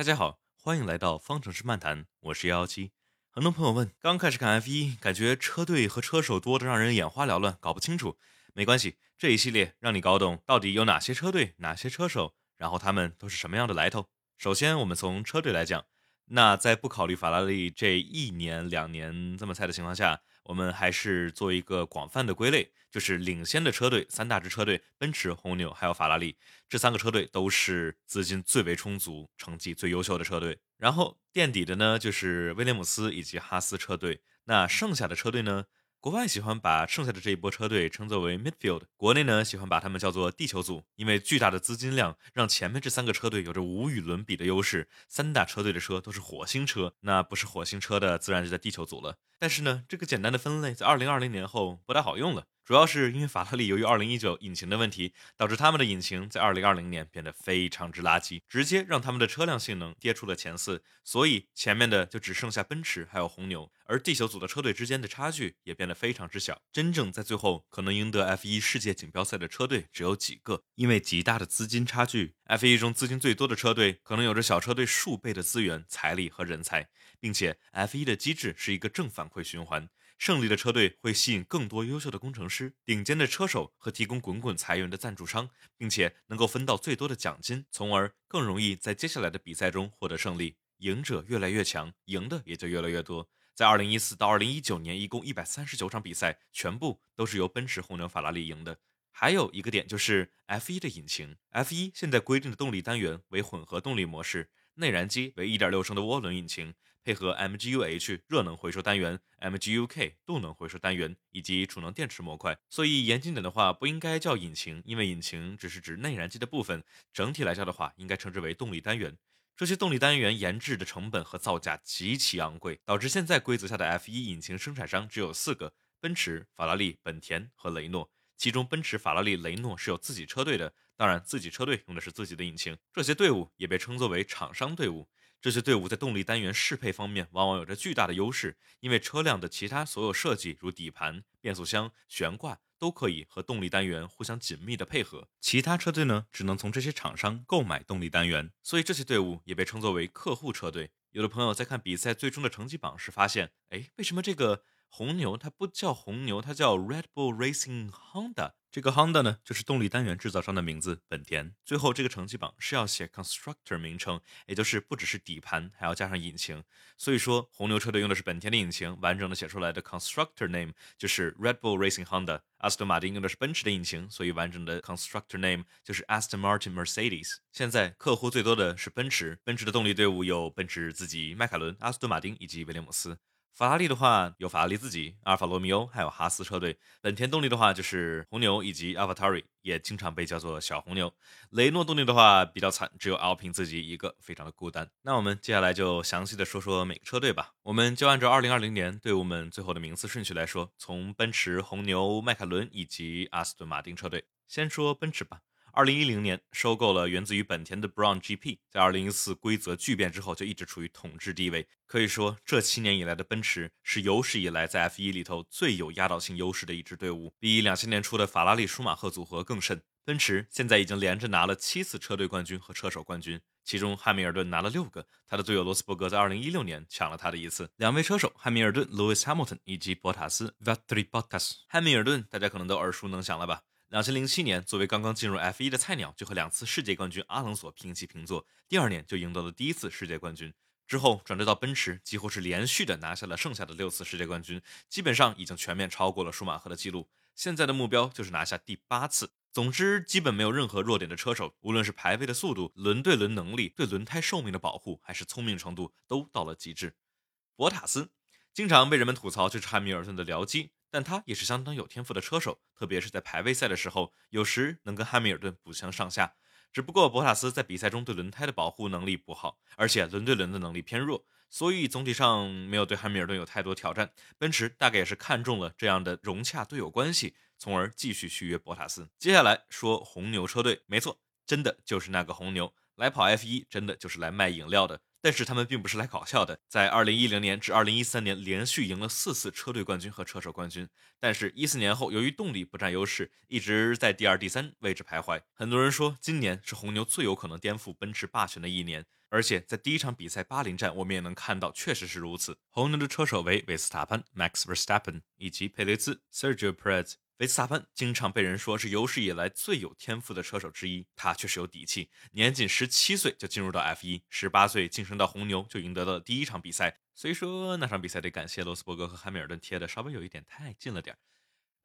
大家好，欢迎来到方程式漫谈，我是幺幺七。很多朋友问，刚开始看 F 一，感觉车队和车手多得让人眼花缭乱，搞不清楚。没关系，这一系列让你搞懂到底有哪些车队、哪些车手，然后他们都是什么样的来头。首先，我们从车队来讲，那在不考虑法拉利这一年、两年这么菜的情况下。我们还是做一个广泛的归类，就是领先的车队三大支车队：奔驰、红牛还有法拉利，这三个车队都是资金最为充足、成绩最优秀的车队。然后垫底的呢，就是威廉姆斯以及哈斯车队。那剩下的车队呢？国外喜欢把剩下的这一波车队称作为 midfield，国内呢喜欢把他们叫做地球组，因为巨大的资金量让前面这三个车队有着无与伦比的优势。三大车队的车都是火星车，那不是火星车的自然就在地球组了。但是呢，这个简单的分类在二零二零年后不太好用了。主要是因为法拉利由于2019引擎的问题，导致他们的引擎在2020年变得非常之垃圾，直接让他们的车辆性能跌出了前四，所以前面的就只剩下奔驰还有红牛，而地球组的车队之间的差距也变得非常之小。真正在最后可能赢得 F1 世界锦标赛的车队只有几个，因为极大的资金差距，F1 中资金最多的车队可能有着小车队数倍的资源、财力和人才，并且 F1 的机制是一个正反馈循环。胜利的车队会吸引更多优秀的工程师、顶尖的车手和提供滚滚财源的赞助商，并且能够分到最多的奖金，从而更容易在接下来的比赛中获得胜利。赢者越来越强，赢的也就越来越多。在2014到2019年，一共139场比赛，全部都是由奔驰、红牛、法拉利赢的。还有一个点就是 F1 的引擎，F1 现在规定的动力单元为混合动力模式，内燃机为1.6升的涡轮引擎。配合 MGU-H 热能回收单元、MGU-K 动能回收单元以及储能电池模块，所以严谨点的话，不应该叫引擎，因为引擎只是指内燃机的部分。整体来叫的话，应该称之为动力单元。这些动力单元研制的成本和造价极其昂贵，导致现在规则下的 F1 引擎生产商只有四个：奔驰、法拉利、本田和雷诺。其中，奔驰、法拉利、雷诺是有自己车队的，当然，自己车队用的是自己的引擎。这些队伍也被称作为厂商队伍。这些队伍在动力单元适配方面往往有着巨大的优势，因为车辆的其他所有设计，如底盘、变速箱、悬挂，都可以和动力单元互相紧密的配合。其他车队呢，只能从这些厂商购买动力单元，所以这些队伍也被称作为客户车队。有的朋友在看比赛最终的成绩榜时发现，哎，为什么这个红牛它不叫红牛，它叫 Red Bull Racing Honda？这个 Honda 呢，就是动力单元制造商的名字。本田最后这个成绩榜是要写 constructor 名称，也就是不只是底盘，还要加上引擎。所以说，红牛车队用的是本田的引擎，完整的写出来的 constructor name 就是 Red Bull Racing Honda。阿斯顿马丁用的是奔驰的引擎，所以完整的 constructor name 就是 Aston Martin Mercedes。现在客户最多的是奔驰，奔驰的动力队伍有奔驰自己、迈凯伦、阿斯顿马丁以及威廉姆斯。法拉利的话有法拉利自己、阿尔法罗密欧，还有哈斯车队。本田动力的话就是红牛以及 a l v a t a r i 也经常被叫做小红牛。雷诺动力的话比较惨，只有 Alpine 自己一个，非常的孤单。那我们接下来就详细的说说每个车队吧。我们就按照2020年队伍们最后的名次顺序来说，从奔驰、红牛、迈凯伦以及阿斯顿马丁车队，先说奔驰吧。二零一零年收购了源自于本田的 Brown GP，在二零一四规则巨变之后，就一直处于统治地位。可以说，这七年以来的奔驰是有史以来在 F1 里头最有压倒性优势的一支队伍，比两千年初的法拉利舒马赫组合更甚。奔驰现在已经连着拿了七次车队冠军和车手冠军，其中汉密尔顿拿了六个，他的队友罗斯伯格在二零一六年抢了他的一次。两位车手汉密尔顿 Lewis Hamilton 以及博塔斯 Valtteri Bottas。汉密尔顿大家可能都耳熟能详了吧？两千零七年，作为刚刚进入 F1 的菜鸟，就和两次世界冠军阿隆索平起平坐。第二年就赢得了第一次世界冠军，之后转折到奔驰，几乎是连续的拿下了剩下的六次世界冠军，基本上已经全面超过了舒马赫的记录。现在的目标就是拿下第八次。总之，基本没有任何弱点的车手，无论是排位的速度、轮对轮能力、对轮胎寿命的保护，还是聪明程度，都到了极致。博塔斯经常被人们吐槽就是汉密尔顿的僚机。但他也是相当有天赋的车手，特别是在排位赛的时候，有时能跟汉密尔顿不相上下。只不过博塔斯在比赛中对轮胎的保护能力不好，而且轮对轮的能力偏弱，所以总体上没有对汉密尔顿有太多挑战。奔驰大概也是看中了这样的融洽队友关系，从而继续续约博塔斯。接下来说红牛车队，没错，真的就是那个红牛。来跑 F1 真的就是来卖饮料的。但是他们并不是来搞笑的，在2010年至2013年连续赢了四次车队冠军和车手冠军，但是一四年后由于动力不占优势，一直在第二、第三位置徘徊。很多人说今年是红牛最有可能颠覆奔驰霸权的一年，而且在第一场比赛巴林站，我们也能看到确实是如此。红牛的车手为维斯塔潘 （Max Verstappen） 以及佩雷兹 （Sergio Perez）。维斯塔潘经常被人说是有史以来最有天赋的车手之一，他确实有底气。年仅十七岁就进入到 F1，十八岁晋升到红牛就赢得了第一场比赛。虽说那场比赛得感谢罗斯伯格和汉密尔顿贴的稍微有一点太近了点儿。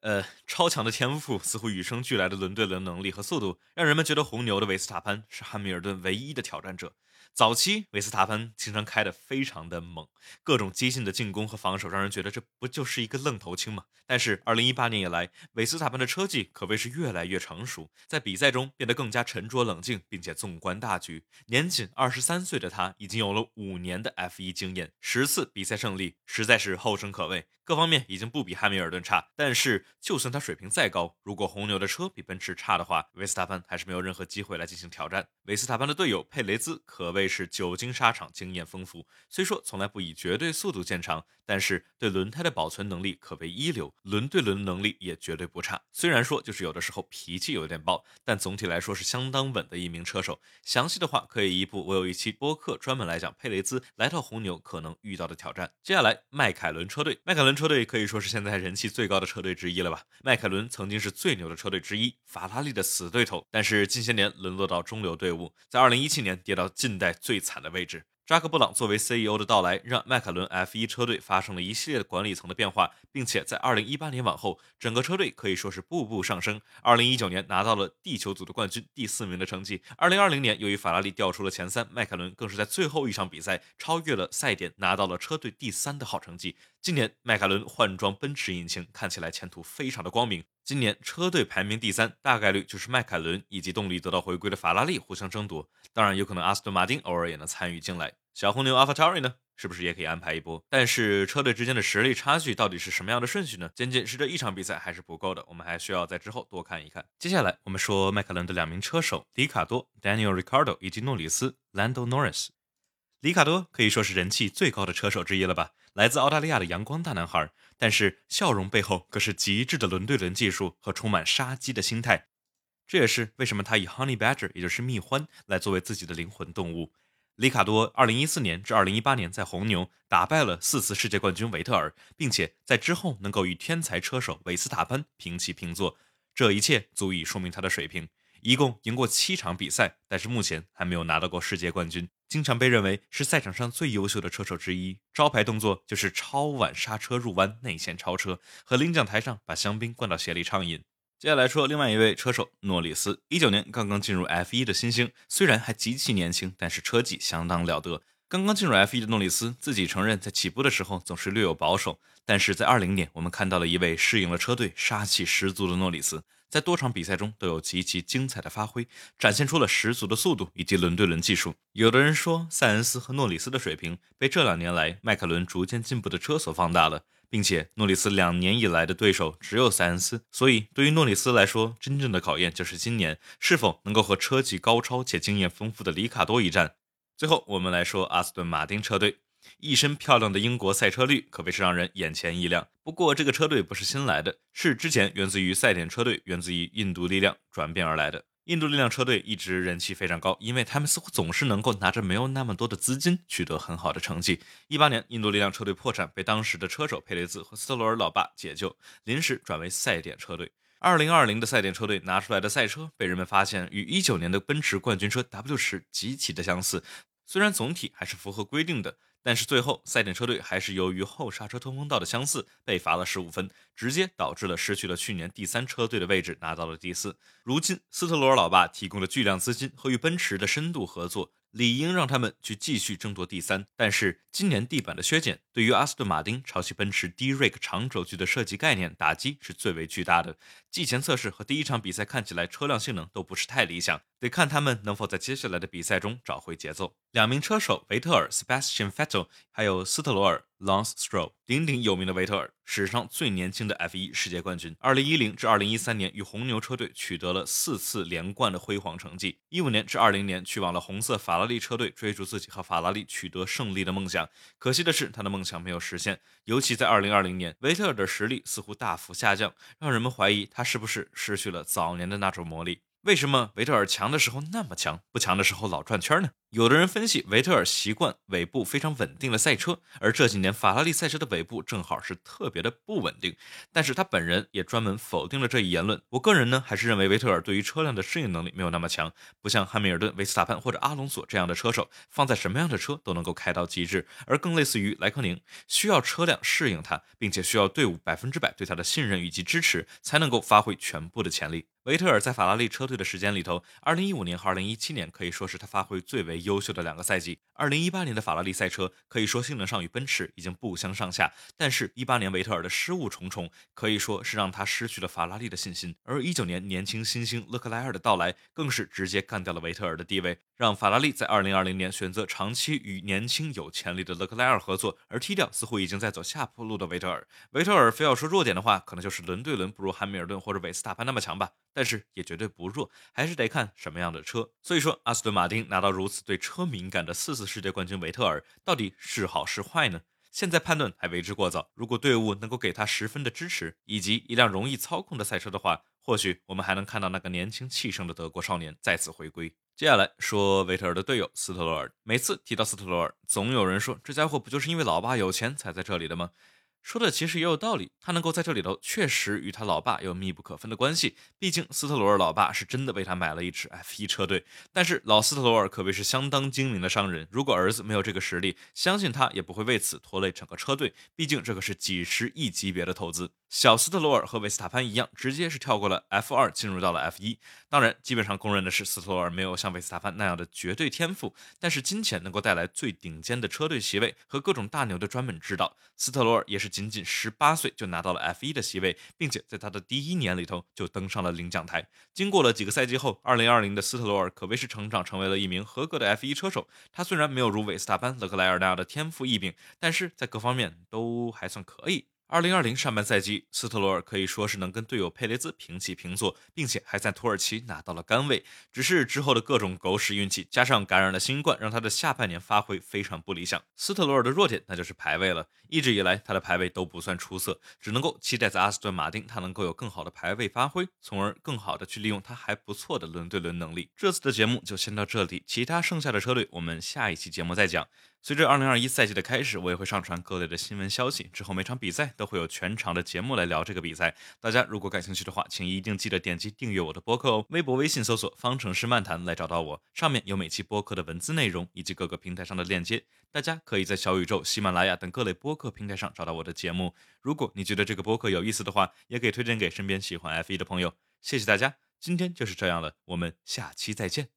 呃，超强的天赋，似乎与生俱来的轮对轮能力和速度，让人们觉得红牛的维斯塔潘是汉密尔顿唯一的挑战者。早期维斯塔潘经常开得非常的猛，各种激进的进攻和防守，让人觉得这不就是一个愣头青吗？但是二零一八年以来，维斯塔潘的车技可谓是越来越成熟，在比赛中变得更加沉着冷静，并且纵观大局。年仅二十三岁的他，已经有了五年的 F 一经验，十次比赛胜利，实在是后生可畏。各方面已经不比汉密尔顿差，但是就算他水平再高，如果红牛的车比奔驰差的话，维斯塔潘还是没有任何机会来进行挑战。维斯塔潘的队友佩雷兹可谓是久经沙场，经验丰富。虽说从来不以绝对速度见长，但是对轮胎的保存能力可谓一流，轮对轮能力也绝对不差。虽然说就是有的时候脾气有点暴，但总体来说是相当稳的一名车手。详细的话可以移步，我有一期播客专门来讲佩雷兹来到红牛可能遇到的挑战。接下来迈凯伦车队，迈凯伦。车队可以说是现在人气最高的车队之一了吧？迈凯伦曾经是最牛的车队之一，法拉利的死对头，但是近些年沦落到中流队伍，在2017年跌到近代最惨的位置。扎克·布朗作为 CEO 的到来，让迈凯伦 F1 车队发生了一系列的管理层的变化，并且在2018年往后，整个车队可以说是步步上升。2019年拿到了地球组的冠军，第四名的成绩。2020年由于法拉利掉出了前三，迈凯伦更是在最后一场比赛超越了赛点，拿到了车队第三的好成绩。今年迈凯伦换装奔驰引擎，看起来前途非常的光明。今年车队排名第三，大概率就是迈凯伦以及动力得到回归的法拉利互相争夺。当然，有可能阿斯顿马丁偶尔也能参与进来。小红牛阿法塔瑞呢，是不是也可以安排一波？但是车队之间的实力差距到底是什么样的顺序呢？仅仅是这一场比赛还是不够的，我们还需要在之后多看一看。接下来我们说迈凯伦的两名车手迪卡多 Daniel r i c a r d o 以及诺里斯 Lando Norris。里卡多可以说是人气最高的车手之一了吧？来自澳大利亚的阳光大男孩，但是笑容背后可是极致的轮对轮技术和充满杀机的心态。这也是为什么他以 Honey Badger，也就是蜜獾，来作为自己的灵魂动物。里卡多2014年至2018年在红牛打败了四次世界冠军维特尔，并且在之后能够与天才车手维斯塔潘平起平坐，这一切足以说明他的水平。一共赢过七场比赛，但是目前还没有拿到过世界冠军。经常被认为是赛场上最优秀的车手之一，招牌动作就是超晚刹车入弯、内线超车，和领奖台上把香槟灌到鞋里畅饮。接下来说另外一位车手诺里斯，一九年刚刚进入 F1 的新星，虽然还极其年轻，但是车技相当了得。刚刚进入 F1 的诺里斯自己承认，在起步的时候总是略有保守，但是在二零年，我们看到了一位适应了车队、杀气十足的诺里斯。在多场比赛中都有极其精彩的发挥，展现出了十足的速度以及轮对轮技术。有的人说，塞恩斯和诺里斯的水平被这两年来迈凯伦逐渐进步的车所放大了，并且诺里斯两年以来的对手只有塞恩斯，所以对于诺里斯来说，真正的考验就是今年是否能够和车技高超且经验丰富的里卡多一战。最后，我们来说阿斯顿马丁车队。一身漂亮的英国赛车绿可谓是让人眼前一亮。不过，这个车队不是新来的，是之前源自于赛点车队、源自于印度力量转变而来的。印度力量车队一直人气非常高，因为他们似乎总是能够拿着没有那么多的资金取得很好的成绩。一八年，印度力量车队破产，被当时的车手佩雷兹和斯特罗尔老爸解救，临时转为赛点车队。二零二零的赛点车队拿出来的赛车被人们发现与一九年的奔驰冠军车 W 十极其的相似，虽然总体还是符合规定的。但是最后，赛点车队还是由于后刹车通风道的相似，被罚了十五分，直接导致了失去了去年第三车队的位置，拿到了第四。如今，斯特罗尔老爸提供了巨量资金和与奔驰的深度合作。理应让他们去继续争夺第三，但是今年地板的削减对于阿斯顿马丁抄袭奔驰 D r a k 长轴距的设计概念打击是最为巨大的。季前测试和第一场比赛看起来车辆性能都不是太理想，得看他们能否在接下来的比赛中找回节奏。两名车手维特尔 （Sebastian Vettel） 还有斯特罗尔。Lance Stroll，鼎鼎有名的维特尔，史上最年轻的 F1 世界冠军。2010至2013年与红牛车队取得了四次连冠的辉煌成绩。15年至20年去往了红色法拉利车队，追逐自己和法拉利取得胜利的梦想。可惜的是，他的梦想没有实现。尤其在2020年，维特尔的实力似乎大幅下降，让人们怀疑他是不是失去了早年的那种魔力。为什么维特尔强的时候那么强，不强的时候老转圈呢？有的人分析，维特尔习惯尾部非常稳定的赛车，而这几年法拉利赛车的尾部正好是特别的不稳定。但是他本人也专门否定了这一言论。我个人呢，还是认为维特尔对于车辆的适应能力没有那么强，不像汉密尔顿、维斯塔潘或者阿隆索这样的车手，放在什么样的车都能够开到极致，而更类似于莱克宁，需要车辆适应他，并且需要队伍百分之百对他的信任以及支持，才能够发挥全部的潜力。维特尔在法拉利车队的时间里头，2015年和2017年可以说是他发挥最为优秀的两个赛季。2018年的法拉利赛车可以说性能上与奔驰已经不相上下，但是18年维特尔的失误重重，可以说是让他失去了法拉利的信心。而19年年轻新星勒克莱尔的到来，更是直接干掉了维特尔的地位，让法拉利在2020年选择长期与年轻有潜力的勒克莱尔合作，而踢掉似乎已经在走下坡路的维特尔。维特尔非要说弱点的话，可能就是轮对轮不如汉密尔顿或者韦斯塔潘那么强吧。但是也绝对不弱，还是得看什么样的车。所以说，阿斯顿马丁拿到如此对车敏感的四次世界冠军维特尔，到底是好是坏呢？现在判断还为之过早。如果队伍能够给他十分的支持，以及一辆容易操控的赛车的话，或许我们还能看到那个年轻气盛的德国少年再次回归。接下来说维特尔的队友斯特罗尔。每次提到斯特罗尔，总有人说这家伙不就是因为老爸有钱才在这里的吗？说的其实也有道理，他能够在这里头，确实与他老爸有密不可分的关系。毕竟斯特罗尔老爸是真的为他买了一支 F1 车队。但是老斯特罗尔可谓是相当精明的商人，如果儿子没有这个实力，相信他也不会为此拖累整个车队。毕竟这可是几十亿级别的投资。小斯特罗尔和维斯塔潘一样，直接是跳过了 F2，进入到了 F1。当然，基本上公认的是斯特罗尔没有像维斯塔潘那样的绝对天赋，但是金钱能够带来最顶尖的车队席位和各种大牛的专门指导。斯特罗尔也是仅仅十八岁就拿到了 F1 的席位，并且在他的第一年里头就登上了领奖台。经过了几个赛季后二零二零的斯特罗尔可谓是成长成为了一名合格的 F1 车手。他虽然没有如韦斯塔潘、勒克莱尔那样的天赋异禀，但是在各方面都还算可以。二零二零上半赛季，斯特罗尔可以说是能跟队友佩雷兹平起平坐，并且还在土耳其拿到了杆位。只是之后的各种狗屎运气，加上感染了新冠，让他的下半年发挥非常不理想。斯特罗尔的弱点那就是排位了，一直以来他的排位都不算出色，只能够期待在阿斯顿马丁他能够有更好的排位发挥，从而更好的去利用他还不错的轮对轮能力。这次的节目就先到这里，其他剩下的车队我们下一期节目再讲。随着2021赛季的开始，我也会上传各类的新闻消息。之后每场比赛都会有全场的节目来聊这个比赛。大家如果感兴趣的话，请一定记得点击订阅我的播客哦。微博、微信搜索“方程式漫谈”来找到我，上面有每期播客的文字内容以及各个平台上的链接。大家可以在小宇宙、喜马拉雅等各类播客平台上找到我的节目。如果你觉得这个播客有意思的话，也可以推荐给身边喜欢 F1 的朋友。谢谢大家，今天就是这样了，我们下期再见。